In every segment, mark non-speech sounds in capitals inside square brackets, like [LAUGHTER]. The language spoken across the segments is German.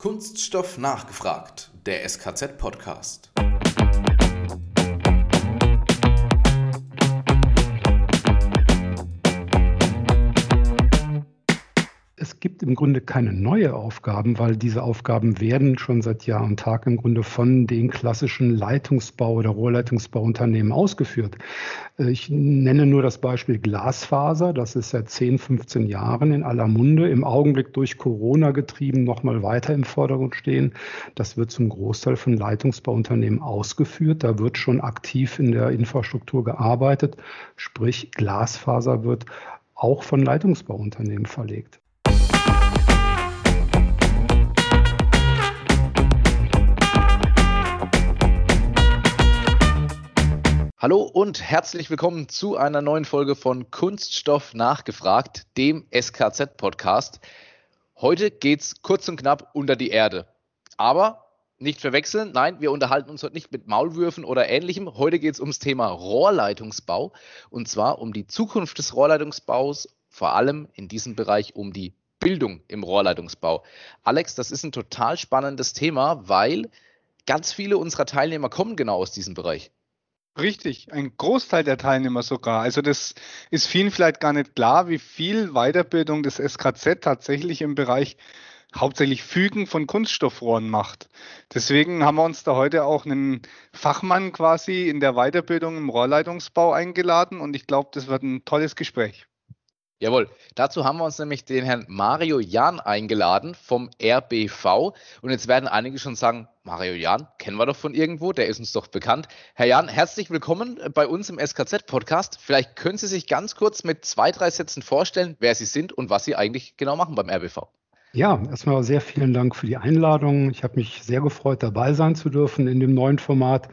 Kunststoff nachgefragt, der SKZ-Podcast. Im Grunde keine neue Aufgaben, weil diese Aufgaben werden schon seit Jahr und Tag im Grunde von den klassischen Leitungsbau- oder Rohrleitungsbauunternehmen ausgeführt. Äh, ich nenne nur das Beispiel Glasfaser. Das ist seit 10, 15 Jahren in aller Munde, im Augenblick durch Corona getrieben, noch mal weiter im Vordergrund stehen. Das wird zum Großteil von Leitungsbauunternehmen ausgeführt. Da wird schon aktiv in der Infrastruktur gearbeitet. Sprich, Glasfaser wird auch von Leitungsbauunternehmen verlegt. Hallo und herzlich willkommen zu einer neuen Folge von Kunststoff nachgefragt, dem SKZ-Podcast. Heute geht's kurz und knapp unter die Erde. Aber nicht verwechseln, nein, wir unterhalten uns heute nicht mit Maulwürfen oder ähnlichem. Heute geht's ums Thema Rohrleitungsbau und zwar um die Zukunft des Rohrleitungsbaus, vor allem in diesem Bereich um die Bildung im Rohrleitungsbau. Alex, das ist ein total spannendes Thema, weil ganz viele unserer Teilnehmer kommen genau aus diesem Bereich. Richtig, ein Großteil der Teilnehmer sogar. Also das ist vielen vielleicht gar nicht klar, wie viel Weiterbildung das SKZ tatsächlich im Bereich hauptsächlich Fügen von Kunststoffrohren macht. Deswegen haben wir uns da heute auch einen Fachmann quasi in der Weiterbildung im Rohrleitungsbau eingeladen und ich glaube, das wird ein tolles Gespräch. Jawohl, dazu haben wir uns nämlich den Herrn Mario Jahn eingeladen vom RBV. Und jetzt werden einige schon sagen, Mario Jahn, kennen wir doch von irgendwo, der ist uns doch bekannt. Herr Jahn, herzlich willkommen bei uns im SKZ-Podcast. Vielleicht können Sie sich ganz kurz mit zwei, drei Sätzen vorstellen, wer Sie sind und was Sie eigentlich genau machen beim RBV. Ja, erstmal sehr vielen Dank für die Einladung. Ich habe mich sehr gefreut, dabei sein zu dürfen in dem neuen Format.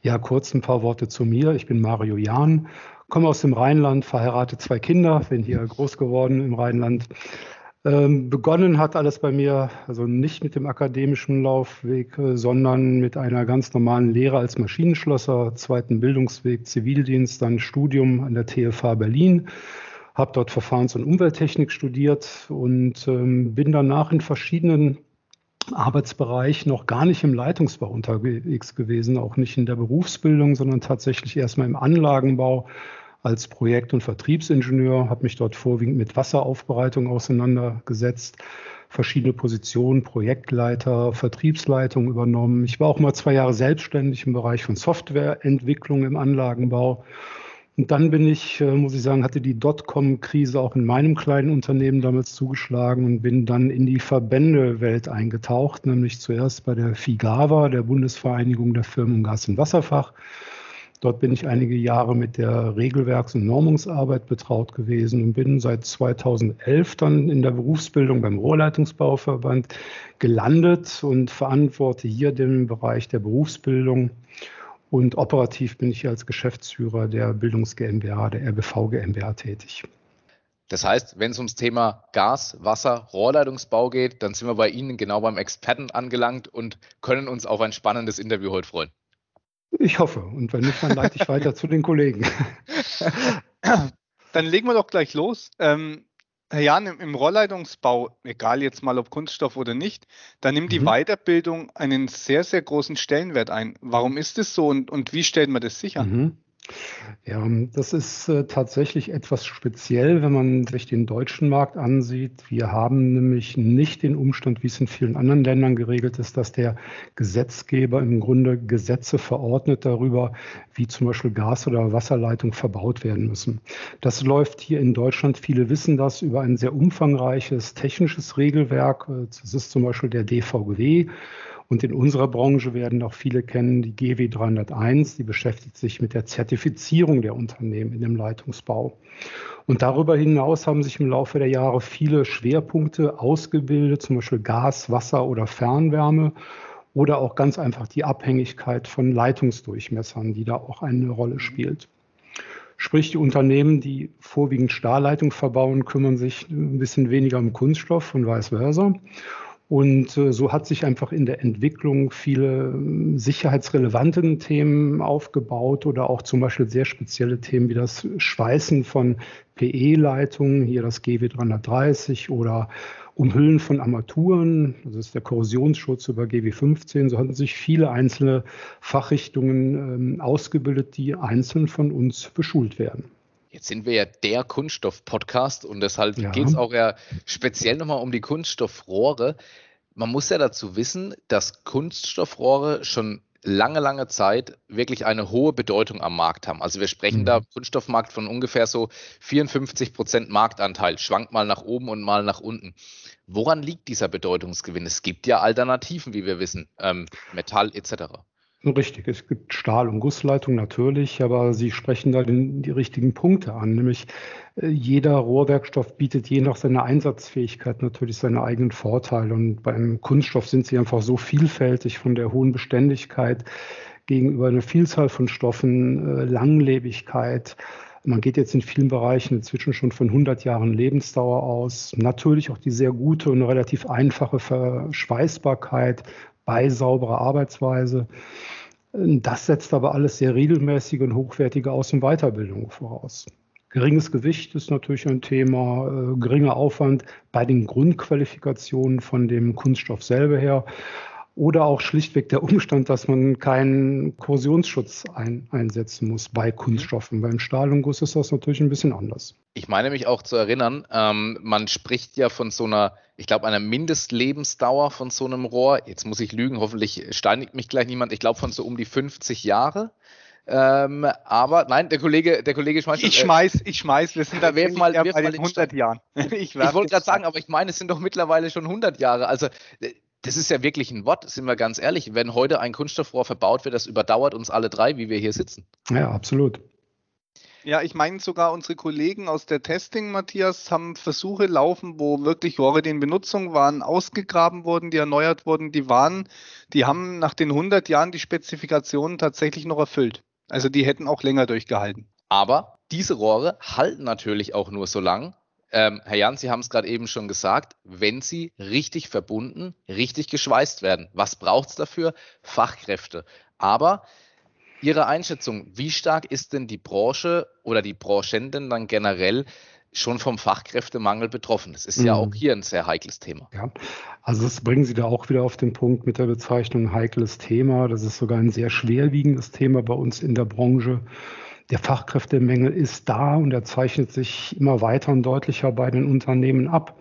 Ja, kurz ein paar Worte zu mir. Ich bin Mario Jahn komme aus dem Rheinland, verheiratet zwei Kinder, bin hier groß geworden im Rheinland. Ähm, begonnen hat alles bei mir, also nicht mit dem akademischen Laufweg, äh, sondern mit einer ganz normalen Lehre als Maschinenschlosser, zweiten Bildungsweg, Zivildienst, dann Studium an der TFH Berlin, habe dort Verfahrens- und Umwelttechnik studiert und ähm, bin danach in verschiedenen Arbeitsbereichen noch gar nicht im Leitungsbau unterwegs gewesen, auch nicht in der Berufsbildung, sondern tatsächlich erstmal im Anlagenbau als Projekt- und Vertriebsingenieur, habe mich dort vorwiegend mit Wasseraufbereitung auseinandergesetzt, verschiedene Positionen, Projektleiter, Vertriebsleitung übernommen. Ich war auch mal zwei Jahre selbstständig im Bereich von Softwareentwicklung im Anlagenbau. Und dann bin ich, äh, muss ich sagen, hatte die Dotcom-Krise auch in meinem kleinen Unternehmen damals zugeschlagen und bin dann in die Verbändewelt eingetaucht, nämlich zuerst bei der FIGAVA, der Bundesvereinigung der Firmen Gas- und Wasserfach Dort bin ich einige Jahre mit der Regelwerks- und Normungsarbeit betraut gewesen und bin seit 2011 dann in der Berufsbildung beim Rohrleitungsbauverband gelandet und verantworte hier den Bereich der Berufsbildung. Und operativ bin ich als Geschäftsführer der Bildungs GmbH, der RBV GmbH tätig. Das heißt, wenn es ums Thema Gas, Wasser, Rohrleitungsbau geht, dann sind wir bei Ihnen genau beim Experten angelangt und können uns auf ein spannendes Interview heute freuen. Ich hoffe. Und wenn nicht, dann leite ich weiter zu den Kollegen. [LAUGHS] Dann legen wir doch gleich los. Ähm, Herr Jan, im, im, Rohrleitungsbau, egal jetzt mal ob Kunststoff oder nicht, da nimmt die mhm. Weiterbildung einen sehr, sehr großen Stellenwert ein. Warum ist es so und, und wie stellt man das sicher? Mhm. Ja, das ist äh, tatsächlich etwas speziell, wenn man sich den deutschen Markt ansieht. Wir haben nämlich nicht den Umstand, wie es in vielen anderen Ländern geregelt ist, dass der Gesetzgeber im Grunde Gesetze verordnet darüber, wie zum Beispiel Gas- oder Wasserleitungen verbaut werden müssen. Das läuft hier in Deutschland, viele wissen das, über ein sehr umfangreiches technisches Regelwerk. Das ist zum Beispiel der DVGW. Und in unserer Branche werden auch viele kennen die GW 301, die beschäftigt sich mit der Zertifizierung der Unternehmen in dem Leitungsbau. Und darüber hinaus haben sich im Laufe der Jahre viele Schwerpunkte ausgebildet, zum Beispiel Gas, Wasser oder Fernwärme oder auch ganz einfach die Abhängigkeit von Leitungsdurchmessern, die da auch eine Rolle spielt. Sprich, die Unternehmen, die vorwiegend Stahlleitung verbauen, kümmern sich ein bisschen weniger um Kunststoff und vice versa. Und äh, so hat sich einfach in der Entwicklung viele äh, sicherheitsrelevanten Themen aufgebaut oder auch zum Beispiel sehr spezielle Themen wie das Schweißen von PE-Leitungen, hier das GW330 oder Umhüllen von Armaturen, das ist der Korrosionsschutz über GW15, so hatten sich viele einzelne Fachrichtungen ähm, ausgebildet, die einzeln von uns beschult werden. Jetzt sind wir ja der Kunststoff-Podcast und deshalb ja. geht es auch ja speziell nochmal um die Kunststoffrohre. Man muss ja dazu wissen, dass Kunststoffrohre schon lange, lange Zeit wirklich eine hohe Bedeutung am Markt haben. Also wir sprechen mhm. da Kunststoffmarkt von ungefähr so 54 Prozent Marktanteil, schwankt mal nach oben und mal nach unten. Woran liegt dieser Bedeutungsgewinn? Es gibt ja Alternativen, wie wir wissen, ähm, Metall etc. Richtig, es gibt Stahl- und Gussleitung natürlich, aber Sie sprechen da den, die richtigen Punkte an, nämlich äh, jeder Rohrwerkstoff bietet je nach seiner Einsatzfähigkeit natürlich seine eigenen Vorteile und beim Kunststoff sind sie einfach so vielfältig von der hohen Beständigkeit gegenüber einer Vielzahl von Stoffen, äh, Langlebigkeit. Man geht jetzt in vielen Bereichen inzwischen schon von 100 Jahren Lebensdauer aus. Natürlich auch die sehr gute und relativ einfache Verschweißbarkeit, bei sauberer Arbeitsweise. Das setzt aber alles sehr regelmäßige und hochwertige Aus- und Weiterbildung voraus. Geringes Gewicht ist natürlich ein Thema, äh, geringer Aufwand bei den Grundqualifikationen von dem Kunststoff selber her oder auch schlichtweg der Umstand, dass man keinen Korrosionsschutz ein, einsetzen muss bei Kunststoffen. Beim Stahl und Guss ist das natürlich ein bisschen anders. Ich meine mich auch zu erinnern, ähm, man spricht ja von so einer, ich glaube, einer Mindestlebensdauer von so einem Rohr. Jetzt muss ich lügen, hoffentlich steinigt mich gleich niemand. Ich glaube von so um die 50 Jahre. Ähm, aber nein, der Kollege, der Kollege schmeißt. Ich schmeiß, ich schmeiß. Wir sind da werf mal, werf bei den 100 Jahren. [LAUGHS] Ich, ich wollte gerade sagen, aber ich meine, es sind doch mittlerweile schon 100 Jahre. Also das ist ja wirklich ein Wort, sind wir ganz ehrlich. Wenn heute ein Kunststoffrohr verbaut wird, das überdauert uns alle drei, wie wir hier sitzen. Ja, absolut. Ja, ich meine sogar unsere Kollegen aus der Testing, Matthias, haben Versuche laufen, wo wirklich Rohre, die in Benutzung waren, ausgegraben wurden, die erneuert wurden, die waren, die haben nach den 100 Jahren die Spezifikationen tatsächlich noch erfüllt. Also die hätten auch länger durchgehalten. Aber diese Rohre halten natürlich auch nur so lang. Ähm, Herr Jan, Sie haben es gerade eben schon gesagt, wenn sie richtig verbunden, richtig geschweißt werden. Was braucht es dafür? Fachkräfte. Aber Ihre Einschätzung, wie stark ist denn die Branche oder die Branchenden dann generell schon vom Fachkräftemangel betroffen. Das ist mhm. ja auch hier ein sehr heikles Thema. Ja, also das bringen Sie da auch wieder auf den Punkt mit der Bezeichnung heikles Thema. Das ist sogar ein sehr schwerwiegendes Thema bei uns in der Branche. Der Fachkräftemangel ist da und er zeichnet sich immer weiter und deutlicher bei den Unternehmen ab.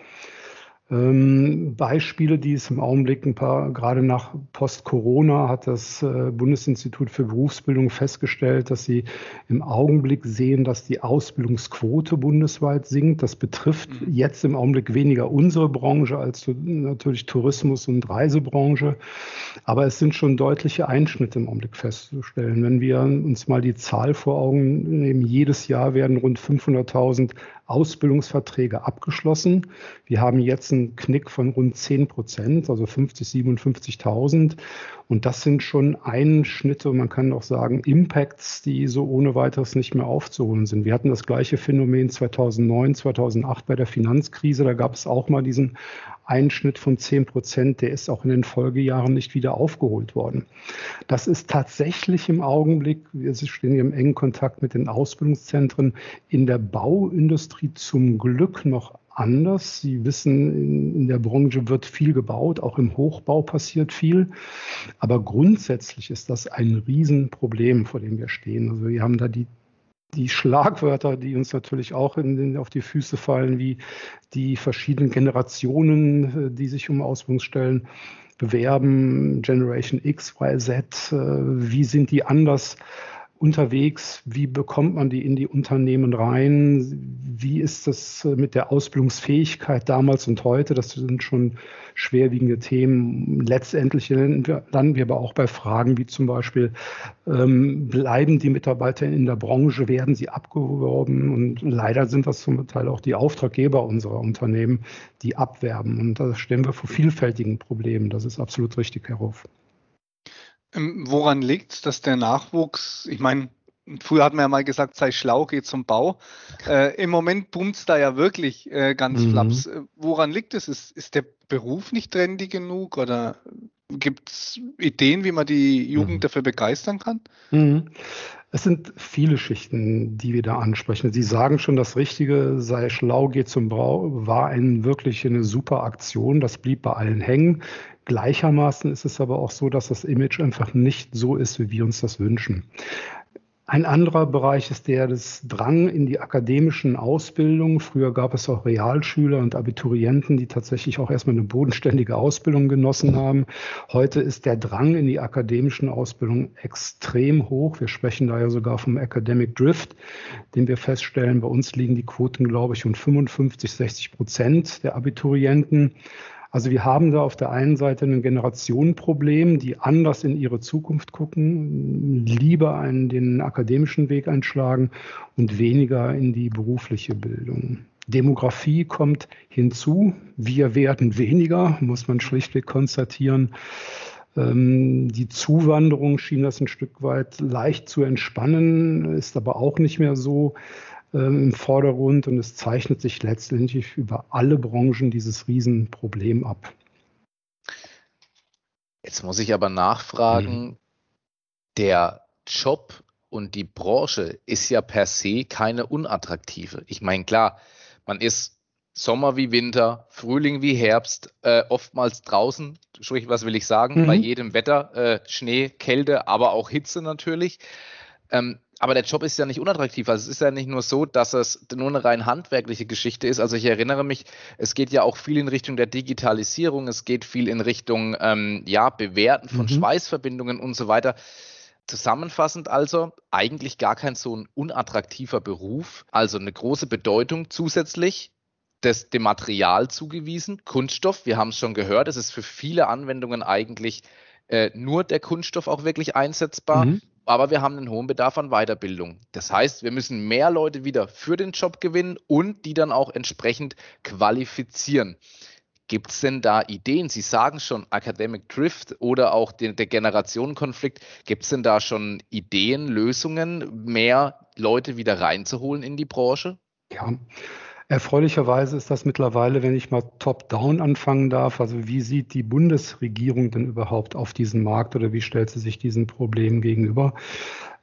Ähm, Beispiele, die es im Augenblick ein paar, gerade nach Post-Corona hat das äh, Bundesinstitut für Berufsbildung festgestellt, dass sie im Augenblick sehen, dass die Ausbildungsquote bundesweit sinkt. Das betrifft mhm. jetzt im Augenblick weniger unsere Branche als natürlich Tourismus und Reisebranche. Aber es sind schon deutliche Einschnitte im Augenblick festzustellen. Wenn wir uns mal die Zahl vor Augen nehmen, jedes Jahr werden rund 500.000 Ausbildungsverträge abgeschlossen. Wir haben jetzt einen Knick von rund 10 Prozent, also 50, 57.000. Und das sind schon Einschnitte, man kann auch sagen Impacts, die so ohne weiteres nicht mehr aufzuholen sind. Wir hatten das gleiche Phänomen 2009, 2008 bei der Finanzkrise. Da gab es auch mal diesen Einschnitt von 10 Prozent, der ist auch in den Folgejahren nicht wieder aufgeholt worden. Das ist tatsächlich im Augenblick, wir stehen hier im engen Kontakt mit den Ausbildungszentren, in der Bauindustrie zum Glück noch anders. Sie wissen, in der Branche wird viel gebaut, auch im Hochbau passiert viel. Aber grundsätzlich ist das ein Riesenproblem, vor dem wir stehen. Also wir haben da die die Schlagwörter, die uns natürlich auch in den, auf die Füße fallen, wie die verschiedenen Generationen, äh, die sich um Ausbildungsstellen bewerben, Generation X, Y, Z, äh, wie sind die anders unterwegs? Wie bekommt man die in die Unternehmen rein? Wie ist das äh, mit der Ausbildungsfähigkeit damals und heute? Das sind schon schwerwiegende Themen. Letztendlich landen wir aber auch bei Fragen wie zum Beispiel, ähm, bleiben die Mitarbeiter in der Branche, werden sie abgeworben? Und leider sind das zum Teil auch die Auftraggeber unserer Unternehmen, die abwerben. Und da stehen wir vor vielfältigen Problemen. Das ist absolut richtig, Herr Ruf. Ähm, woran liegt es, dass der Nachwuchs, ich meine, früher hat man ja mal gesagt, sei schlau, geh zum Bau. Äh, Im Moment boomt es da ja wirklich äh, ganz mhm. flaps. Äh, woran liegt es? Ist, ist der Beruf nicht trendy genug oder gibt es Ideen, wie man die Jugend mhm. dafür begeistern kann? Mhm. Es sind viele Schichten, die wir da ansprechen. Sie sagen schon, das Richtige sei schlau, geht zum Brau, war ein, wirklich eine super Aktion. Das blieb bei allen hängen. Gleichermaßen ist es aber auch so, dass das Image einfach nicht so ist, wie wir uns das wünschen. Ein anderer Bereich ist der des Drang in die akademischen Ausbildungen. Früher gab es auch Realschüler und Abiturienten, die tatsächlich auch erstmal eine bodenständige Ausbildung genossen haben. Heute ist der Drang in die akademischen Ausbildungen extrem hoch. Wir sprechen da ja sogar vom Academic Drift, den wir feststellen. Bei uns liegen die Quoten, glaube ich, um 55, 60 Prozent der Abiturienten. Also wir haben da auf der einen Seite ein Generationenproblem, die anders in ihre Zukunft gucken, lieber einen den akademischen Weg einschlagen und weniger in die berufliche Bildung. Demografie kommt hinzu. Wir werden weniger, muss man schlichtweg konstatieren. Ähm, die Zuwanderung schien das ein Stück weit leicht zu entspannen, ist aber auch nicht mehr so im Vordergrund und es zeichnet sich letztendlich über alle Branchen dieses Riesenproblem ab. Jetzt muss ich aber nachfragen, mhm. der Job und die Branche ist ja per se keine unattraktive. Ich meine, klar, man ist Sommer wie Winter, Frühling wie Herbst, äh, oftmals draußen, sprich, was will ich sagen, mhm. bei jedem Wetter, äh, Schnee, Kälte, aber auch Hitze natürlich. Ähm, aber der Job ist ja nicht unattraktiv. Also es ist ja nicht nur so, dass es nur eine rein handwerkliche Geschichte ist. Also ich erinnere mich, es geht ja auch viel in Richtung der Digitalisierung, es geht viel in Richtung ähm, ja, Bewerten von mhm. Schweißverbindungen und so weiter. Zusammenfassend also eigentlich gar kein so ein unattraktiver Beruf, also eine große Bedeutung zusätzlich des, dem Material zugewiesen. Kunststoff, wir haben es schon gehört, es ist für viele Anwendungen eigentlich äh, nur der Kunststoff auch wirklich einsetzbar. Mhm aber wir haben einen hohen Bedarf an Weiterbildung. Das heißt, wir müssen mehr Leute wieder für den Job gewinnen und die dann auch entsprechend qualifizieren. Gibt es denn da Ideen? Sie sagen schon Academic Drift oder auch den, der Generationenkonflikt. Gibt es denn da schon Ideen, Lösungen, mehr Leute wieder reinzuholen in die Branche? Ja, Erfreulicherweise ist das mittlerweile, wenn ich mal top-down anfangen darf, also wie sieht die Bundesregierung denn überhaupt auf diesen Markt oder wie stellt sie sich diesen Problemen gegenüber?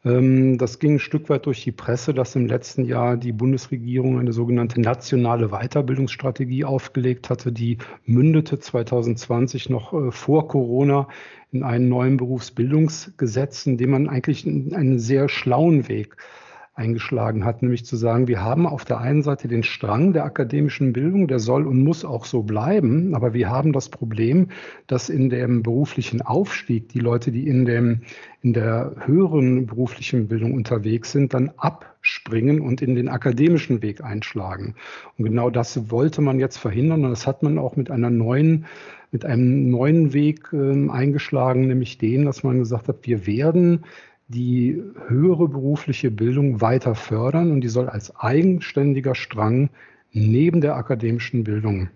Ähm, das ging ein Stück weit durch die Presse, dass im letzten Jahr die Bundesregierung eine sogenannte nationale Weiterbildungsstrategie aufgelegt hatte, die mündete 2020 noch äh, vor Corona in einen neuen Berufsbildungsgesetz, in dem man eigentlich einen sehr schlauen Weg eingeschlagen hat, nämlich zu sagen, wir haben auf der einen Seite den Strang der akademischen Bildung, der soll und muss auch so bleiben, aber wir haben das Problem, dass in dem beruflichen Aufstieg die Leute, die in, dem, in der höheren beruflichen Bildung unterwegs sind, dann abspringen und in den akademischen Weg einschlagen. Und genau das wollte man jetzt verhindern und das hat man auch mit einer neuen mit einem neuen Weg äh, eingeschlagen, nämlich den, dass man gesagt hat, wir werden die höhere berufliche Bildung weiter fördern und die soll als eigenständiger Strang neben der akademischen Bildung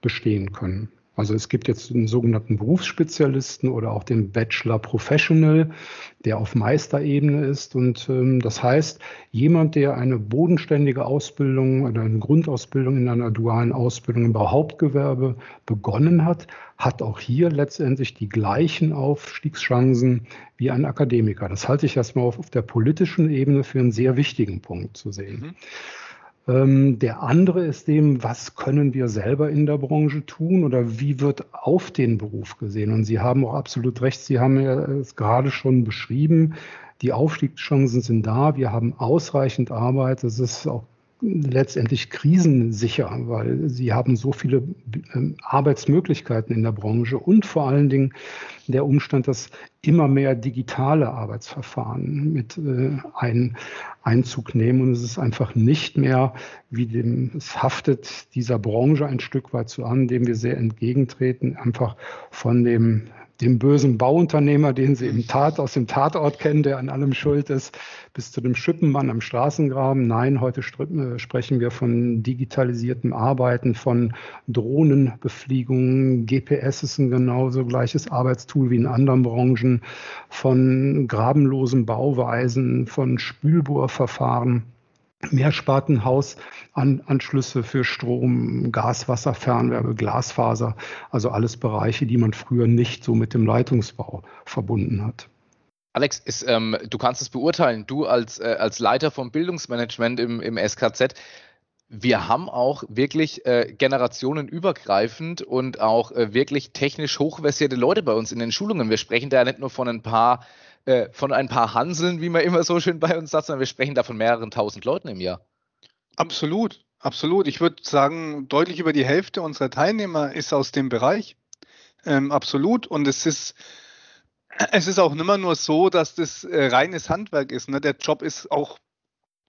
bestehen können. Also es gibt jetzt einen sogenannten Berufsspezialisten oder auch den Bachelor Professional, der auf Meisterebene ist. Und ähm, das heißt, jemand, der eine bodenständige Ausbildung oder eine Grundausbildung in einer dualen Ausbildung im Hauptgewerbe begonnen hat, hat auch hier letztendlich die gleichen Aufstiegschancen wie ein Akademiker. Das halte ich erstmal auf, auf der politischen Ebene für einen sehr wichtigen Punkt zu sehen. Mhm. Ähm, der andere ist dem, was können wir selber in der Branche tun oder wie wird auf den Beruf gesehen? Und Sie haben auch absolut recht, Sie haben es gerade schon beschrieben, die Aufstiegschancen sind da, wir haben ausreichend Arbeit, es ist auch letztendlich krisensicher, weil sie haben so viele ähm, Arbeitsmöglichkeiten in der Branche und vor allen Dingen der Umstand, dass immer mehr digitale Arbeitsverfahren mit äh, ein, Einzug nehmen und es ist einfach nicht mehr, wie dem, es haftet dieser Branche ein Stück weit zu an, dem wir sehr entgegentreten, einfach von dem dem bösen Bauunternehmer, den Sie im Tat, aus dem Tatort kennen, der an allem schuld ist, bis zu dem Schippenmann am Straßengraben. Nein, heute äh, sprechen wir von digitalisiertem Arbeiten, von Drohnenbefliegungen. GPS ist ein genauso gleiches Arbeitstool wie in anderen Branchen, von grabenlosen Bauweisen, von Spülbohrverfahren. Mehrspartenhausanschlüsse für Strom, Gas, Wasser, Fernwärme, Glasfaser, also alles Bereiche, die man früher nicht so mit dem Leitungsbau verbunden hat. Alex, ist, ähm, du kannst es beurteilen, du als, äh, als Leiter vom Bildungsmanagement im, im SKZ, wir haben auch wirklich äh, generationenübergreifend und auch äh, wirklich technisch hochversierte Leute bei uns in den Schulungen. Wir sprechen da ja nicht nur von ein paar, äh, von ein paar Hanseln, wie man immer so schön bei uns sagt, sondern wir sprechen da von mehreren tausend Leuten im Jahr. Absolut, absolut. Ich würde sagen, deutlich über die Hälfte unserer Teilnehmer ist aus dem Bereich. Ähm, absolut. Und es ist, es ist auch nicht mehr nur so, dass das äh, reines Handwerk ist. Ne? Der Job ist auch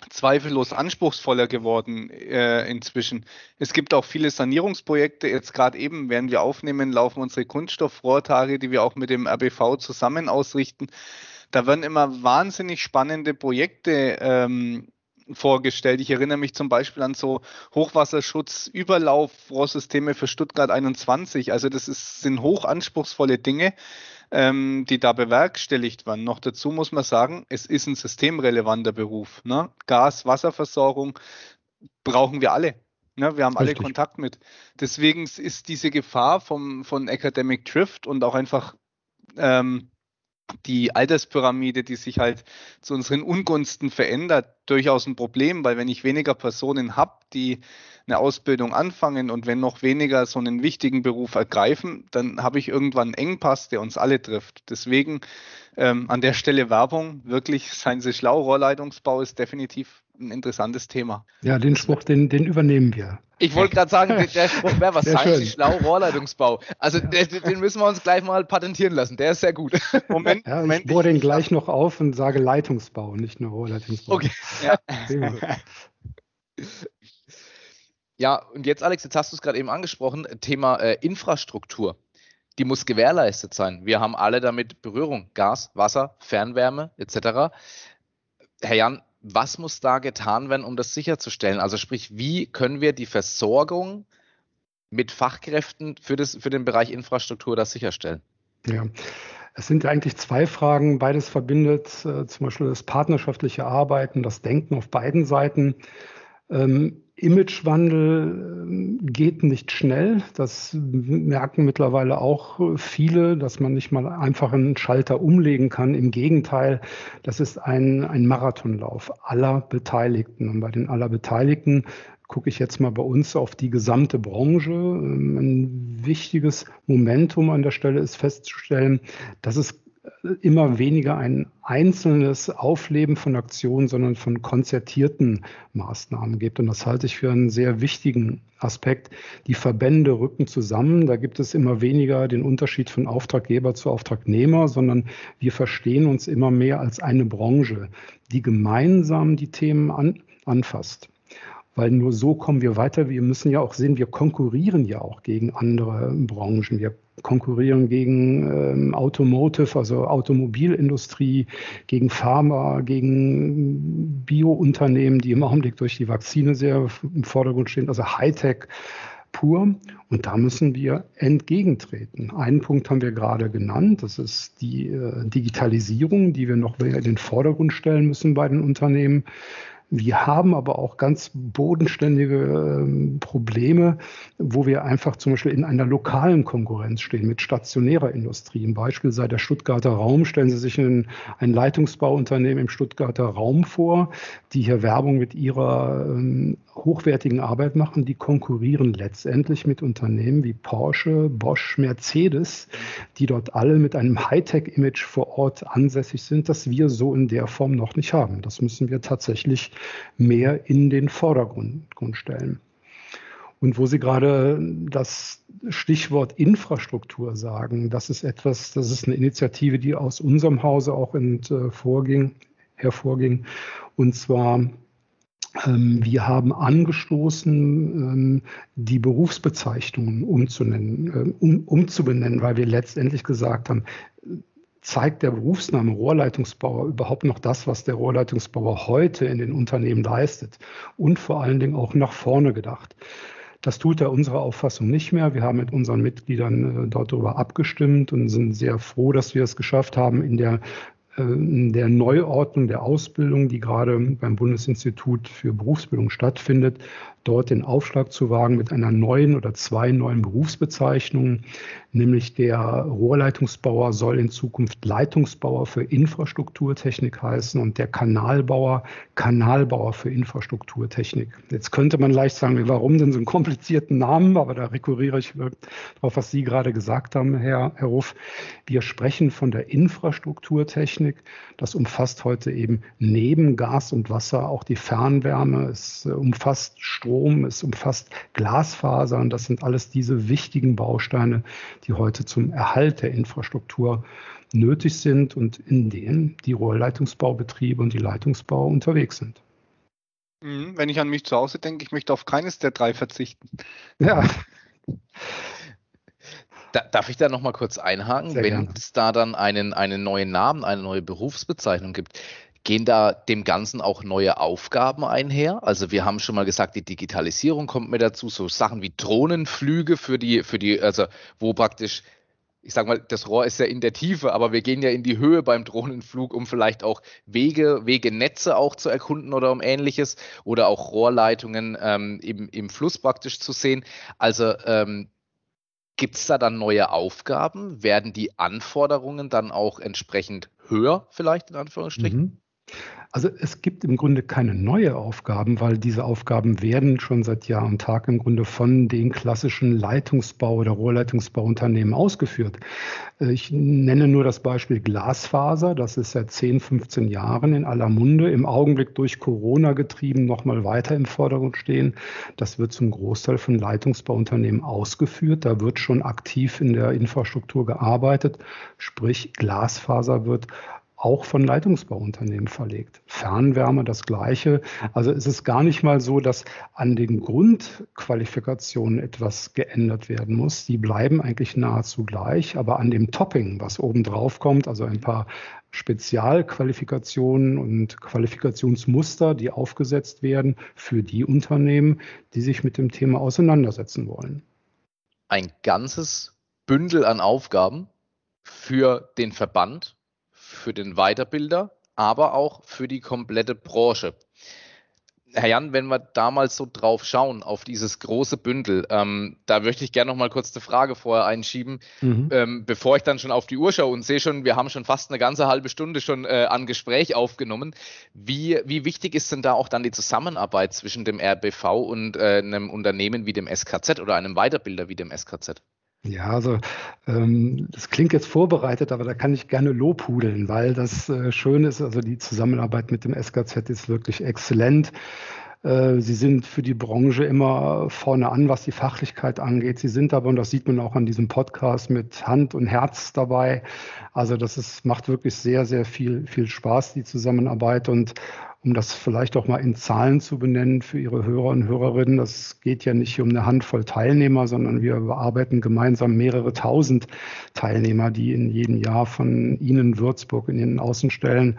zweifellos anspruchsvoller geworden äh, inzwischen. Es gibt auch viele Sanierungsprojekte. Jetzt gerade eben, während wir aufnehmen, laufen unsere Kunststoffrohrtage, die wir auch mit dem RBV zusammen ausrichten. Da werden immer wahnsinnig spannende Projekte ähm, vorgestellt. Ich erinnere mich zum Beispiel an so Hochwasserschutz, Überlaufrohrsysteme für Stuttgart 21. Also das ist, sind hochanspruchsvolle Dinge, ähm, die da bewerkstelligt werden. Noch dazu muss man sagen, es ist ein systemrelevanter Beruf. Ne? Gas, Wasserversorgung brauchen wir alle. Ne? Wir haben Richtig. alle Kontakt mit. Deswegen ist diese Gefahr vom, von Academic Drift und auch einfach ähm, die Alterspyramide, die sich halt zu unseren Ungunsten verändert, durchaus ein Problem, weil wenn ich weniger Personen habe, die eine Ausbildung anfangen und wenn noch weniger so einen wichtigen Beruf ergreifen, dann habe ich irgendwann einen Engpass, der uns alle trifft. Deswegen ähm, an der Stelle Werbung, wirklich seien Sie schlau, Rohrleitungsbau ist definitiv ein interessantes Thema. Ja, den Spruch, den, den übernehmen wir. Ich wollte gerade sagen, der Spruch wäre was, seien Sie schlau, Rohrleitungsbau. Also den müssen wir uns gleich mal patentieren lassen, der ist sehr gut. Moment, ja, Moment. Ich bohre den gleich noch auf und sage Leitungsbau, nicht nur Rohrleitungsbau. Okay. Ja. [LAUGHS] Ja, und jetzt, Alex, jetzt hast du es gerade eben angesprochen, Thema äh, Infrastruktur. Die muss gewährleistet sein. Wir haben alle damit Berührung. Gas, Wasser, Fernwärme etc. Herr Jan, was muss da getan werden, um das sicherzustellen? Also sprich, wie können wir die Versorgung mit Fachkräften für, das, für den Bereich Infrastruktur das sicherstellen? Ja. Es sind eigentlich zwei Fragen. Beides verbindet äh, zum Beispiel das partnerschaftliche Arbeiten, das Denken auf beiden Seiten. Ähm, Imagewandel ähm, geht nicht schnell. Das merken mittlerweile auch viele, dass man nicht mal einfach einen Schalter umlegen kann. Im Gegenteil, das ist ein, ein Marathonlauf aller Beteiligten. Und bei den aller Beteiligten gucke ich jetzt mal bei uns auf die gesamte Branche. Ähm, ein wichtiges Momentum an der Stelle ist festzustellen, dass es immer weniger ein einzelnes Aufleben von Aktionen, sondern von konzertierten Maßnahmen gibt. Und das halte ich für einen sehr wichtigen Aspekt. Die Verbände rücken zusammen. Da gibt es immer weniger den Unterschied von Auftraggeber zu Auftragnehmer, sondern wir verstehen uns immer mehr als eine Branche, die gemeinsam die Themen an, anfasst weil nur so kommen wir weiter. Wir müssen ja auch sehen, wir konkurrieren ja auch gegen andere Branchen. Wir konkurrieren gegen ähm, Automotive, also Automobilindustrie, gegen Pharma, gegen Biounternehmen, die im Augenblick durch die Vakzine sehr im Vordergrund stehen, also Hightech pur. Und da müssen wir entgegentreten. Einen Punkt haben wir gerade genannt, das ist die äh, Digitalisierung, die wir noch in den Vordergrund stellen müssen bei den Unternehmen. Wir haben aber auch ganz bodenständige ähm, Probleme, wo wir einfach zum Beispiel in einer lokalen Konkurrenz stehen mit stationärer Industrie. Ein Beispiel sei der Stuttgarter Raum. Stellen Sie sich ein, ein Leitungsbauunternehmen im Stuttgarter Raum vor, die hier Werbung mit ihrer ähm, hochwertigen Arbeit machen. Die konkurrieren letztendlich mit Unternehmen wie Porsche, Bosch, Mercedes, die dort alle mit einem Hightech-Image vor Ort ansässig sind, das wir so in der Form noch nicht haben. Das müssen wir tatsächlich mehr in den Vordergrund stellen. Und wo Sie gerade das Stichwort Infrastruktur sagen, das ist etwas, das ist eine Initiative, die aus unserem Hause auch vorging, hervorging. Und zwar ähm, wir haben angestoßen, ähm, die Berufsbezeichnungen umzunennen, äh, um, umzubenennen, weil wir letztendlich gesagt haben, zeigt der Berufsname Rohrleitungsbauer überhaupt noch das, was der Rohrleitungsbauer heute in den Unternehmen leistet und vor allen Dingen auch nach vorne gedacht. Das tut er unserer Auffassung nicht mehr. Wir haben mit unseren Mitgliedern äh, dort darüber abgestimmt und sind sehr froh, dass wir es geschafft haben, in der äh, der Neuordnung der Ausbildung, die gerade beim Bundesinstitut für Berufsbildung stattfindet, dort den Aufschlag zu wagen mit einer neuen oder zwei neuen Berufsbezeichnungen, nämlich der Rohrleitungsbauer soll in Zukunft Leitungsbauer für Infrastrukturtechnik heißen und der Kanalbauer Kanalbauer für Infrastrukturtechnik. Jetzt könnte man leicht sagen, warum denn so einen komplizierten Namen, aber da rekurriere ich darauf, was Sie gerade gesagt haben, Herr, Herr Ruff. Wir sprechen von der Infrastrukturtechnik. Das umfasst heute eben neben Gas und Wasser auch die Fernwärme. Es umfasst Strom, es umfasst Glasfasern. Das sind alles diese wichtigen Bausteine, die heute zum Erhalt der Infrastruktur nötig sind und in denen die Rohrleitungsbaubetriebe und die Leitungsbauer unterwegs sind. Mhm, wenn ich an mich zu Hause denke, ich möchte auf keines der drei verzichten. Ja. [LAUGHS] Da, darf ich da noch mal kurz einhaken? Sehr Wenn gerne. es da dann einen, einen neuen Namen, eine neue Berufsbezeichnung gibt, Gehen da dem Ganzen auch neue Aufgaben einher? Also wir haben schon mal gesagt, die Digitalisierung kommt mir dazu, so Sachen wie Drohnenflüge für die, für die, also wo praktisch, ich sag mal, das Rohr ist ja in der Tiefe, aber wir gehen ja in die Höhe beim Drohnenflug, um vielleicht auch Wege, Wegenetze auch zu erkunden oder um ähnliches oder auch Rohrleitungen ähm, im, im Fluss praktisch zu sehen. Also ähm, Gibt es da dann neue Aufgaben? Werden die Anforderungen dann auch entsprechend höher, vielleicht in Anführungsstrichen? Mhm. Also es gibt im Grunde keine neue Aufgaben, weil diese Aufgaben werden schon seit Jahr und Tag im Grunde von den klassischen Leitungsbau- oder Rohrleitungsbauunternehmen ausgeführt. Äh, ich nenne nur das Beispiel Glasfaser. Das ist seit 10, 15 Jahren in aller Munde, im Augenblick durch Corona getrieben, nochmal weiter im Vordergrund stehen. Das wird zum Großteil von Leitungsbauunternehmen ausgeführt. Da wird schon aktiv in der Infrastruktur gearbeitet. Sprich, Glasfaser wird auch von Leitungsbauunternehmen verlegt. Fernwärme das gleiche. Also es ist gar nicht mal so, dass an den Grundqualifikationen etwas geändert werden muss. Die bleiben eigentlich nahezu gleich, aber an dem Topping, was oben drauf kommt, also ein paar Spezialqualifikationen und Qualifikationsmuster, die aufgesetzt werden für die Unternehmen, die sich mit dem Thema auseinandersetzen wollen. Ein ganzes Bündel an Aufgaben für den Verband für den Weiterbilder, aber auch für die komplette Branche. Herr Jan, wenn wir damals so drauf schauen, auf dieses große Bündel, ähm, da möchte ich gerne noch mal kurz eine Frage vorher einschieben, mhm. ähm, bevor ich dann schon auf die Uhr schaue und sehe schon, wir haben schon fast eine ganze halbe Stunde schon äh, an Gespräch aufgenommen. Wie, wie wichtig ist denn da auch dann die Zusammenarbeit zwischen dem RBV und äh, einem Unternehmen wie dem SKZ oder einem Weiterbilder wie dem SKZ? Ja, also ähm, das klingt jetzt vorbereitet, aber da kann ich gerne lobhudeln, weil das äh, schön ist. Also die Zusammenarbeit mit dem SKZ ist wirklich exzellent. Äh, sie sind für die Branche immer vorne an, was die Fachlichkeit angeht. Sie sind aber, und das sieht man auch an diesem Podcast, mit Hand und Herz dabei. Also das ist, macht wirklich sehr, sehr viel, viel Spaß, die Zusammenarbeit. Und um das vielleicht auch mal in Zahlen zu benennen für Ihre Hörer und Hörerinnen, das geht ja nicht um eine Handvoll Teilnehmer, sondern wir bearbeiten gemeinsam mehrere tausend Teilnehmer, die in jedem Jahr von Ihnen Würzburg in den Außenstellen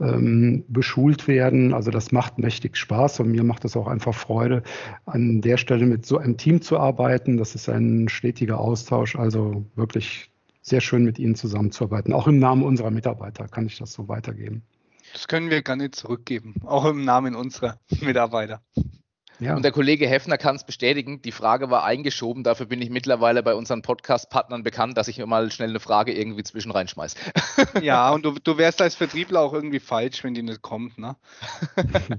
ähm, beschult werden. Also das macht mächtig Spaß und mir macht es auch einfach Freude, an der Stelle mit so einem Team zu arbeiten. Das ist ein stetiger Austausch, also wirklich sehr schön mit Ihnen zusammenzuarbeiten. Auch im Namen unserer Mitarbeiter kann ich das so weitergeben. Das können wir gerne zurückgeben, auch im Namen unserer Mitarbeiter. Ja. Und der Kollege Heffner kann es bestätigen. Die Frage war eingeschoben. Dafür bin ich mittlerweile bei unseren Podcast-Partnern bekannt, dass ich mal schnell eine Frage irgendwie zwischen reinschmeiße. [LAUGHS] Ja, und du, du wärst als Vertriebler auch irgendwie falsch, wenn die nicht kommt. Ne? [LAUGHS]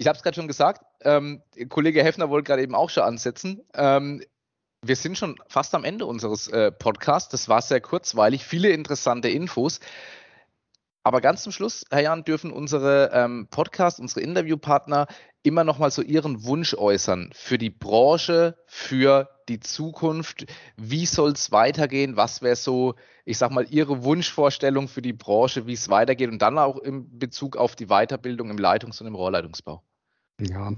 Ich habe es gerade schon gesagt. Ähm, Kollege Heffner wollte gerade eben auch schon ansetzen. Ähm, wir sind schon fast am Ende unseres äh, Podcasts. Das war sehr kurzweilig, viele interessante Infos. Aber ganz zum Schluss, Herr Jan, dürfen unsere ähm, Podcast, unsere Interviewpartner immer noch mal so ihren Wunsch äußern für die Branche, für die Zukunft. Wie soll es weitergehen? Was wäre so, ich sag mal, Ihre Wunschvorstellung für die Branche, wie es weitergeht und dann auch in Bezug auf die Weiterbildung im Leitungs- und im Rohrleitungsbau? Ja,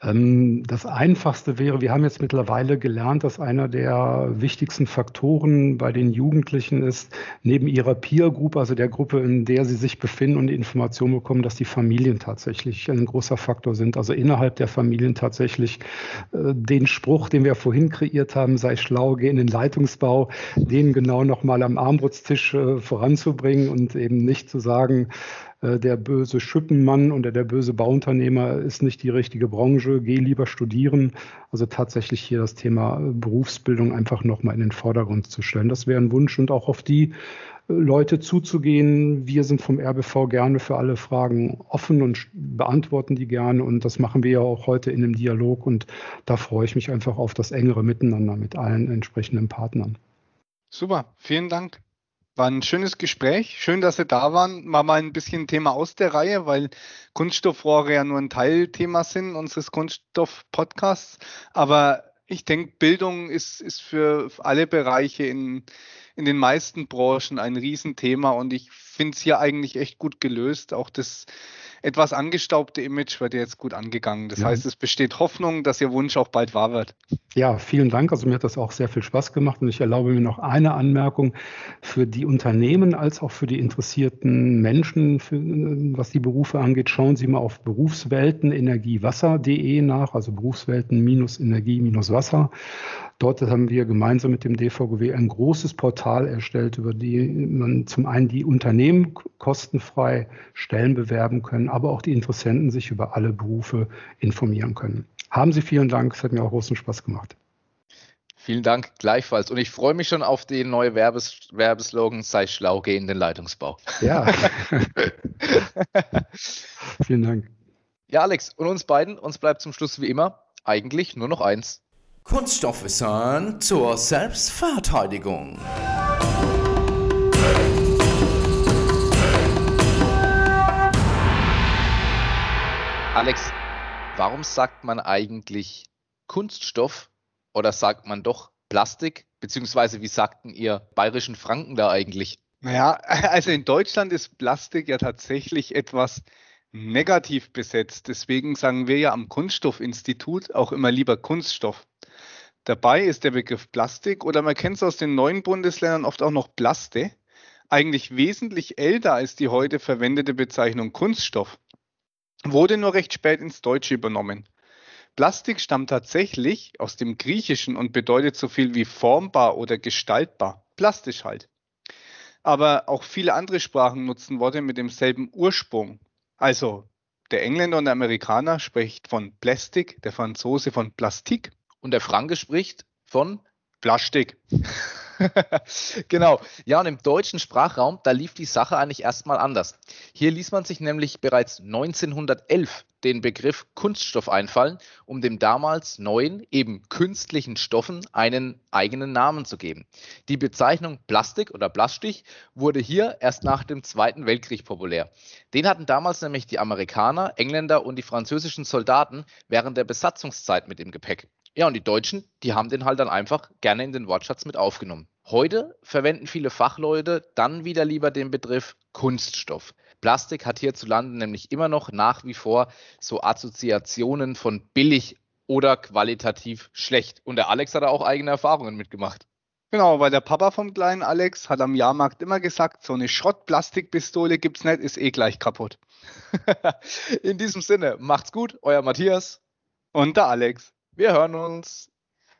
das Einfachste wäre, wir haben jetzt mittlerweile gelernt, dass einer der wichtigsten Faktoren bei den Jugendlichen ist, neben ihrer Peer Group, also der Gruppe, in der sie sich befinden und die Informationen bekommen, dass die Familien tatsächlich ein großer Faktor sind. Also innerhalb der Familien tatsächlich äh, den Spruch, den wir vorhin kreiert haben, sei schlau, geh in den Leitungsbau, den genau nochmal am Armbrutstisch äh, voranzubringen und eben nicht zu sagen, äh, der böse Schüppenmann oder der böse Bauunternehmer ist nicht die richtige Branche, geh lieber studieren. Also tatsächlich hier das Thema Berufsbildung einfach nochmal in den Vordergrund zu stellen. Das wäre ein Wunsch und auch auf die Leute zuzugehen. Wir sind vom RBV gerne für alle Fragen offen und beantworten die gerne. Und das machen wir ja auch heute in dem Dialog. Und da freue ich mich einfach auf das engere Miteinander mit allen entsprechenden Partnern. Super, vielen Dank. War ein schönes Gespräch. Schön, dass Sie da waren. War mal ein bisschen Thema aus der Reihe, weil Kunststoffrohre ja nur ein Teilthema sind unseres Kunststoff-Podcasts. Aber ich denke, Bildung ist, ist für alle Bereiche in, in den meisten Branchen ein Riesenthema und ich finde es hier eigentlich echt gut gelöst. Auch das etwas angestaubte Image wird jetzt gut angegangen. Das ja. heißt, es besteht Hoffnung, dass Ihr Wunsch auch bald wahr wird. Ja, vielen Dank. Also mir hat das auch sehr viel Spaß gemacht und ich erlaube mir noch eine Anmerkung für die Unternehmen als auch für die interessierten Menschen, für, was die Berufe angeht. Schauen Sie mal auf berufsweltenenergiewasser.de nach, also Berufswelten-Energie-Wasser. Dort haben wir gemeinsam mit dem DVGW ein großes Portal erstellt, über die man zum einen die Unternehmen kostenfrei Stellen bewerben können, aber auch die Interessenten sich über alle Berufe informieren können. Haben Sie vielen Dank, es hat mir auch großen Spaß gemacht. Vielen Dank gleichfalls. Und ich freue mich schon auf den neuen Werbes Werbeslogan, sei schlau, geh in den Leitungsbau. Ja. [LAUGHS] Vielen Dank. Ja, Alex, und uns beiden, uns bleibt zum Schluss wie immer eigentlich nur noch eins. Kunststoffwissern zur Selbstverteidigung. Alex, warum sagt man eigentlich Kunststoff oder sagt man doch Plastik? Beziehungsweise wie sagten ihr bayerischen Franken da eigentlich? Naja, [LAUGHS] also in Deutschland ist Plastik ja tatsächlich etwas negativ besetzt. Deswegen sagen wir ja am Kunststoffinstitut auch immer lieber Kunststoff. Dabei ist der Begriff Plastik oder man kennt es aus den neuen Bundesländern oft auch noch Plaste, eigentlich wesentlich älter als die heute verwendete Bezeichnung Kunststoff, wurde nur recht spät ins Deutsche übernommen. Plastik stammt tatsächlich aus dem Griechischen und bedeutet so viel wie formbar oder gestaltbar, plastisch halt. Aber auch viele andere Sprachen nutzen Worte mit demselben Ursprung. Also der Engländer und der Amerikaner spricht von Plastik, der Franzose von Plastik und der Franke spricht von Plastik. [LAUGHS] genau. Ja, und im deutschen Sprachraum, da lief die Sache eigentlich erstmal anders. Hier ließ man sich nämlich bereits 1911 den Begriff Kunststoff einfallen, um dem damals neuen, eben künstlichen Stoffen einen eigenen Namen zu geben. Die Bezeichnung Plastik oder Plastik wurde hier erst nach dem Zweiten Weltkrieg populär. Den hatten damals nämlich die Amerikaner, Engländer und die französischen Soldaten während der Besatzungszeit mit im Gepäck. Ja, und die Deutschen, die haben den halt dann einfach gerne in den Wortschatz mit aufgenommen. Heute verwenden viele Fachleute dann wieder lieber den Begriff Kunststoff. Plastik hat hierzulande nämlich immer noch nach wie vor so Assoziationen von billig oder qualitativ schlecht. Und der Alex hat da auch eigene Erfahrungen mitgemacht. Genau, weil der Papa vom kleinen Alex hat am Jahrmarkt immer gesagt, so eine Schrottplastikpistole gibt's nicht, ist eh gleich kaputt. [LAUGHS] In diesem Sinne, macht's gut, euer Matthias und der Alex. Wir hören uns.